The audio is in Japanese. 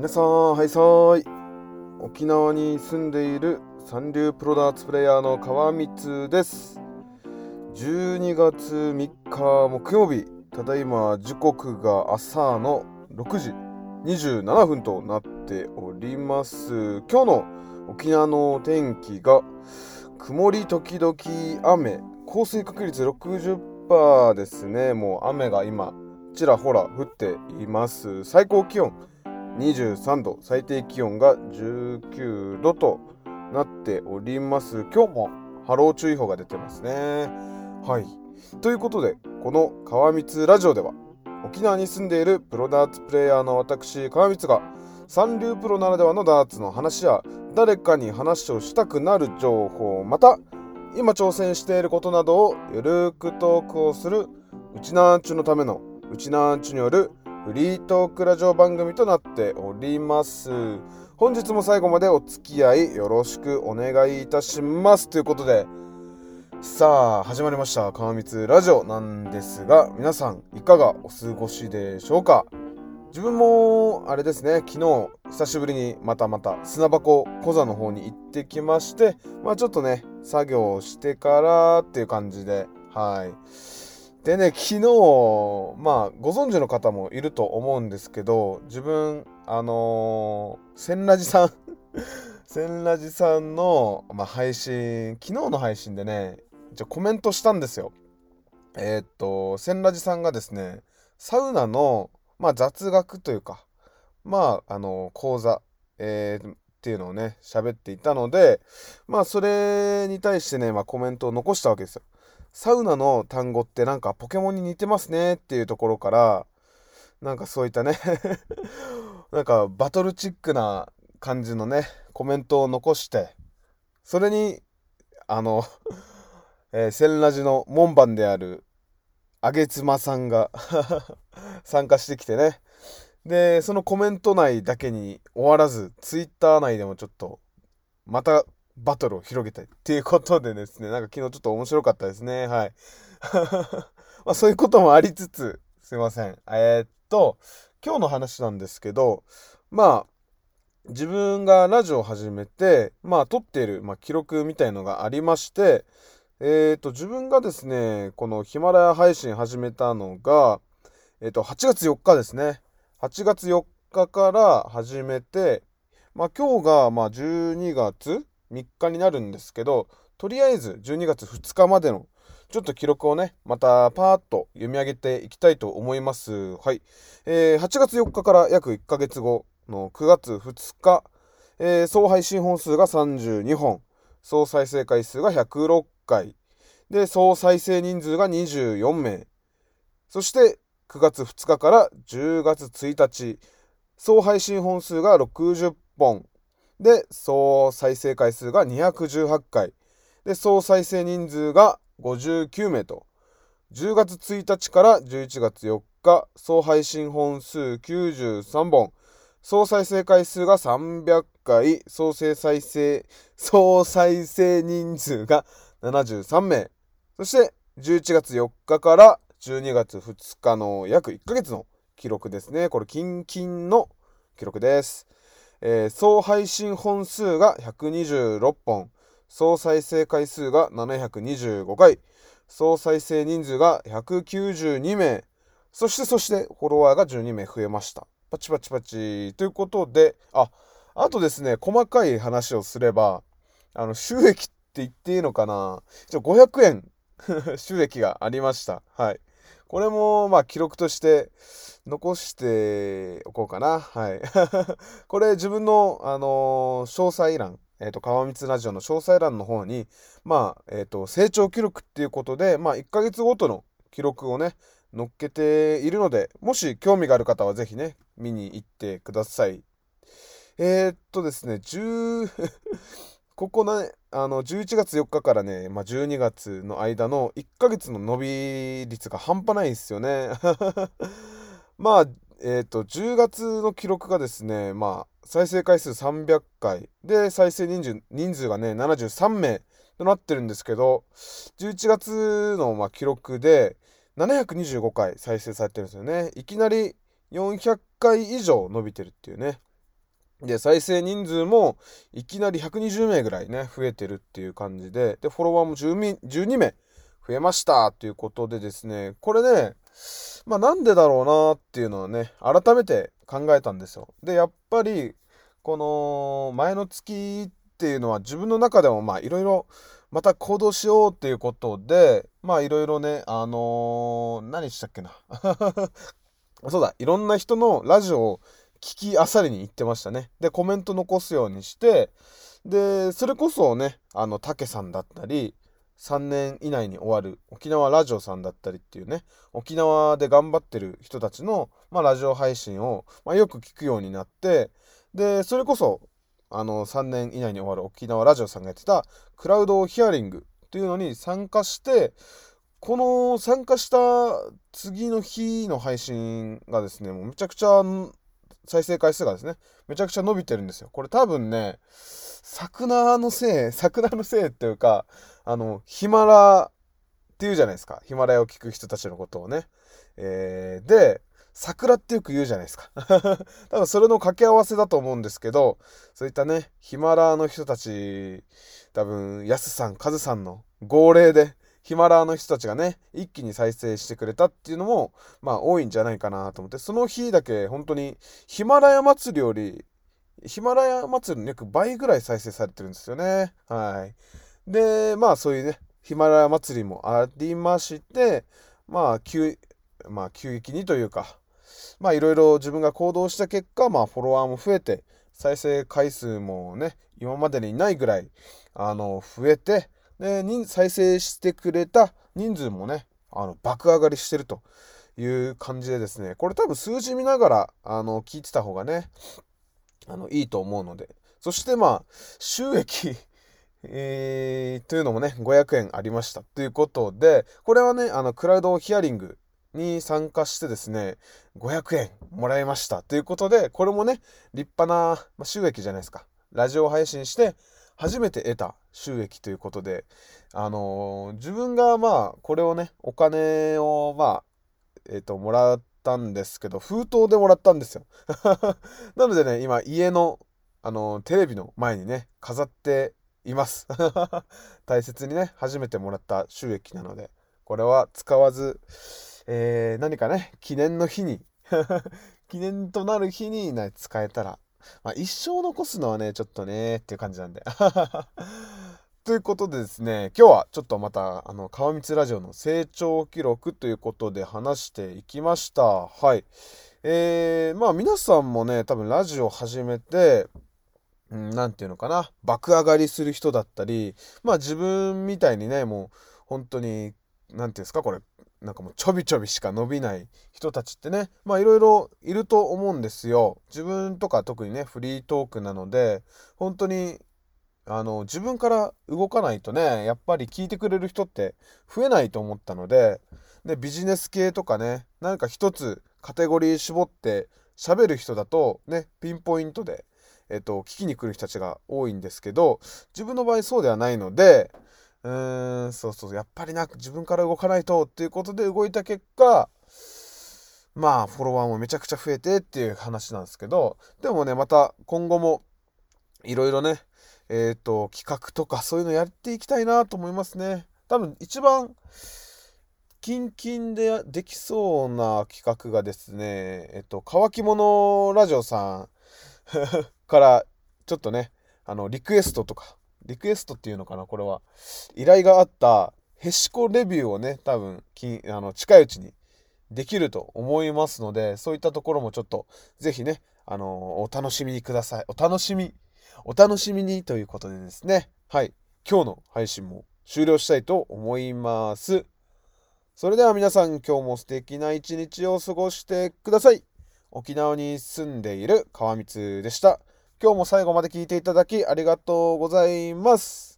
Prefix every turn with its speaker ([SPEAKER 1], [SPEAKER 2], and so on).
[SPEAKER 1] 皆さんはいさーい。沖縄に住んでいる三流プロダーツプレイヤーの川光です。12月3日木曜日ただいま時刻が朝の6時27分となっております。今日の沖縄の天気が曇り時々雨降水確率60%ですね。もう雨が今ちらほら降っています。最高気温23度最低気温が19度となっております。今日も波浪注意報が出てますね。はい。ということでこの川光ラジオでは沖縄に住んでいるプロダーツプレイヤーの私川光が三流プロならではのダーツの話や誰かに話をしたくなる情報また今挑戦していることなどをゆるくトークをするうちなんちゅのためのうちなんちゅによるフリートークラジオ番組となっております。本日も最後までお付き合いよろしくお願いいたします。ということでさあ始まりました。川光ラジオなんですが皆さんいかがお過ごしでしょうか？自分もあれですね昨日久しぶりにまたまた砂箱小座の方に行ってきましてまあちょっとね作業してからっていう感じではい。でね昨日まあご存知の方もいると思うんですけど自分あのー、センラジさん センラジさんの、まあ、配信昨日の配信でねじゃコメントしたんですよ。えー、っとセンラジさんがですねサウナの、まあ、雑学というかまああの講座、えー、っていうのをね喋っていたのでまあそれに対してね、まあ、コメントを残したわけですよ。サウナの単語ってなんかポケモンに似てますねっていうところからなんかそういったね なんかバトルチックな感じのねコメントを残してそれにあの えー、センラジの門番であるあげつまさんが 参加してきてね。でそのコメント内だけに終わらずツイッター内でもちょっとまたバトルを広げたいっていうことでですね、なんか昨日ちょっと面白かったですね。はい。まあそういうこともありつつ、すいません。えー、っと、今日の話なんですけど、まあ、自分がラジオを始めて、まあ撮っている、まあ、記録みたいのがありまして、えー、っと、自分がですね、このヒマラヤ配信始めたのが、えー、っと、8月4日ですね。8月4日から始めて、まあ今日がまあ12月3日になるんですけどとりあえず12月2日までのちょっと記録をねまたパーッと読み上げていきたいと思います。はい、えー、8月4日から約1ヶ月後の9月2日、えー、総配信本数が32本総再生回数が106回で総再生人数が24名そして9月2日から10月1日総配信本数が60本で、総再生回数が218回。で、総再生人数が59名と。10月1日から11月4日、総配信本数93本。総再生回数が300回。総再生、総再生人数が73名。そして、11月4日から12月2日の約1ヶ月の記録ですね。これ、キンキンの記録です。えー、総配信本数が126本、総再生回数が725回、総再生人数が192名、そしてそしてフォロワーが12名増えました。パチパチパチ。ということで、あ、あとですね、細かい話をすれば、あの、収益って言っていいのかな？500円 収益がありました。はい。これも、まあ、記録として残しておこうかな。はい。これ、自分の、あの、詳細欄、えっ、ー、と、川光ラジオの詳細欄の方に、まあ、えっ、ー、と、成長記録っていうことで、まあ、1ヶ月ごとの記録をね、載っけているので、もし興味がある方はぜひね、見に行ってください。えー、っとですね、10ここね、あの、11月4日からね、まあ、12月の間の1ヶ月の伸び率が半端ないんですよね。まあ、えっ、ー、と、10月の記録がですね、まあ、再生回数300回で、再生人数人数がね、73名となってるんですけど、11月の、ま、記録で725回再生されてるんですよね。いきなり400回以上伸びてるっていうね。で、再生人数もいきなり120名ぐらいね、増えてるっていう感じで、で、フォロワーも12名増えましたっていうことでですね、これね、まあなんでだろうなっていうのをね、改めて考えたんですよ。で、やっぱり、この前の月っていうのは自分の中でもまあいろいろまた行動しようっていうことで、まあいろいろね、あのー、何したっけな。そうだ、いろんな人のラジオを聞きあさりに行ってましたね。で、コメント残すようにして、で、それこそね、あの、たけさんだったり、3年以内に終わる沖縄ラジオさんだったりっていうね沖縄で頑張ってる人たちの、まあ、ラジオ配信を、まあ、よく聞くようになってでそれこそあの3年以内に終わる沖縄ラジオさんがやってたクラウドヒアリングっていうのに参加してこの参加した次の日の配信がですねもうめちゃくちゃ再生回数がですねめちゃくちゃ伸びてるんですよこれ多分ね桜のせい桜のせいっていうかあの、ヒマラっていうじゃないですか。ヒマラヤを聞く人たちのことをね。えー、で、桜ってよく言うじゃないですか。多分それの掛け合わせだと思うんですけど、そういったね、ヒマラの人たち、多分、ヤスさん、カズさんの号令で、ヒマラの人たちがね、一気に再生してくれたっていうのも、まあ多いんじゃないかなと思って、その日だけ本当にヒマラヤ祭りより、ヒマラヤ祭りの約倍ぐらい再生されてるんですよね。はい。で、まあそういうね、ヒマラヤ祭りもありまして、まあ急、まあ急激にというか、まあいろいろ自分が行動した結果、まあフォロワーも増えて、再生回数もね、今までにないぐらい、あの、増えて、で、再生してくれた人数もね、あの、爆上がりしてるという感じでですね、これ多分数字見ながら、あの、聞いてた方がね、あの、いいと思うので、そしてまあ、収益 えー、というのもね、500円ありました。ということで、これはね、あの、クラウドヒアリングに参加してですね、500円もらいました。ということで、これもね、立派な、ま収益じゃないですか。ラジオ配信して、初めて得た収益ということで、あのー、自分がまあ、これをね、お金をまあ、えっ、ー、と、もらったんですけど、封筒でもらったんですよ。なのでね、今、家の、あのー、テレビの前にね、飾っています 大切にね初めてもらった収益なのでこれは使わず、えー、何かね記念の日に 記念となる日に、ね、使えたら、まあ、一生残すのはねちょっとねっていう感じなんで。ということでですね今日はちょっとまたあの川光ラジオの成長記録ということで話していきました。はい。えー、まあ皆さんもね多分ラジオ始めて何て言うのかな。爆上がりする人だったりまあ自分みたいにねもう本当に何て言うんですかこれなんかもうちょびちょびしか伸びない人たちってねまあいろいろいると思うんですよ。自分とか特にねフリートークなので本当にあの自分から動かないとねやっぱり聞いてくれる人って増えないと思ったのででビジネス系とかねなんか一つカテゴリー絞って喋る人だとねピンポイントでえっと、聞きに来る人たちが多いんですけど、自分の場合そうではないので、うーん、そうそう、やっぱりな、自分から動かないとっていうことで動いた結果、まあ、フォロワーもめちゃくちゃ増えてっていう話なんですけど、でもね、また今後もいろいろね、えっ、ー、と、企画とかそういうのやっていきたいなと思いますね。多分一番、キンキンでできそうな企画がですね、えっと、乾き物ラジオさん からちょっとねあのリクエストとかリクエストっていうのかなこれは。依頼があったへしこレビューをね多分きあの近いうちにできると思いますのでそういったところもちょっと是非ねあのお楽しみにください。お楽しみお楽しみにということでですね。はい。今日の配信も終了したいと思います。それでは皆さん今日も素敵な一日を過ごしてください。沖縄に住んでいる川光でした。今日も最後まで聞いていただきありがとうございます。